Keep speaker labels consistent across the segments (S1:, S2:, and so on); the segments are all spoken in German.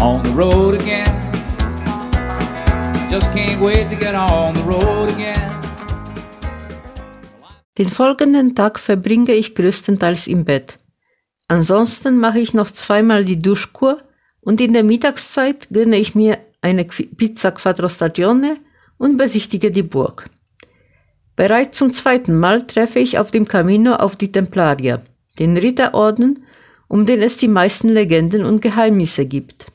S1: on the road again. Just can't wait to get on the road again.
S2: Den folgenden Tag verbringe ich größtenteils im Bett. Ansonsten mache ich noch zweimal die Duschkur und in der Mittagszeit gönne ich mir eine Pizza Quattro Stagione und besichtige die Burg. Bereits zum zweiten Mal treffe ich auf dem Camino auf die Templarier, den Ritterorden, um den es die meisten Legenden und Geheimnisse gibt.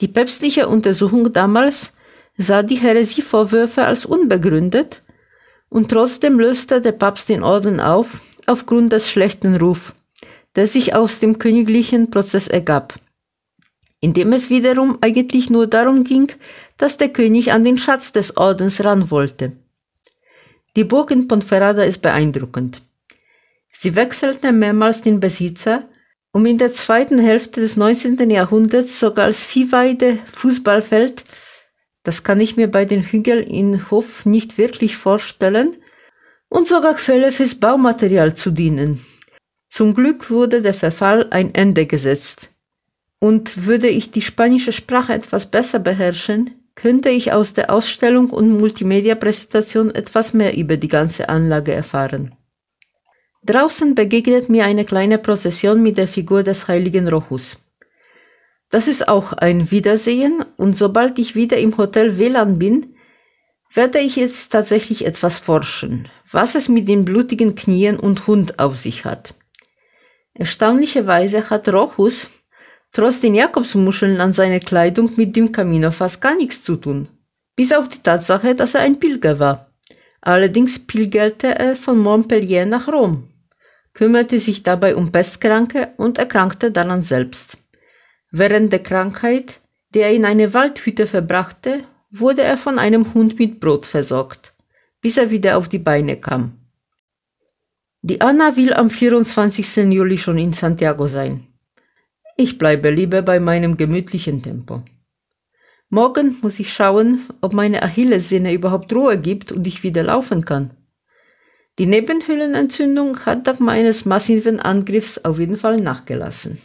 S2: Die päpstliche Untersuchung damals sah die Häresievorwürfe als unbegründet und trotzdem löste der Papst den Orden auf aufgrund des schlechten Ruf, der sich aus dem königlichen Prozess ergab, indem es wiederum eigentlich nur darum ging, dass der König an den Schatz des Ordens ran wollte. Die Burg in Ponferrada ist beeindruckend. Sie wechselte mehrmals den Besitzer, um in der zweiten Hälfte des 19. Jahrhunderts sogar als Viehweide, Fußballfeld, das kann ich mir bei den Hügeln in Hof nicht wirklich vorstellen, und sogar Quelle fürs Baumaterial zu dienen. Zum Glück wurde der Verfall ein Ende gesetzt. Und würde ich die spanische Sprache etwas besser beherrschen, könnte ich aus der Ausstellung und Multimedia-Präsentation etwas mehr über die ganze Anlage erfahren. Draußen begegnet mir eine kleine Prozession mit der Figur des heiligen Rochus. Das ist auch ein Wiedersehen und sobald ich wieder im Hotel WLAN bin, werde ich jetzt tatsächlich etwas forschen, was es mit den blutigen Knien und Hund auf sich hat. Erstaunlicherweise hat Rochus trotz den Jakobsmuscheln an seiner Kleidung mit dem Camino fast gar nichts zu tun. Bis auf die Tatsache, dass er ein Pilger war. Allerdings pilgerte er von Montpellier nach Rom, kümmerte sich dabei um Pestkranke und erkrankte daran selbst. Während der Krankheit, die er in einer Waldhütte verbrachte, wurde er von einem Hund mit Brot versorgt, bis er wieder auf die Beine kam. Die Anna will am 24. Juli schon in Santiago sein. Ich bleibe lieber bei meinem gemütlichen Tempo. Morgen muss ich schauen, ob meine Achillessehne überhaupt Ruhe gibt und ich wieder laufen kann. Die Nebenhöhlenentzündung hat nach meines massiven Angriffs auf jeden Fall nachgelassen.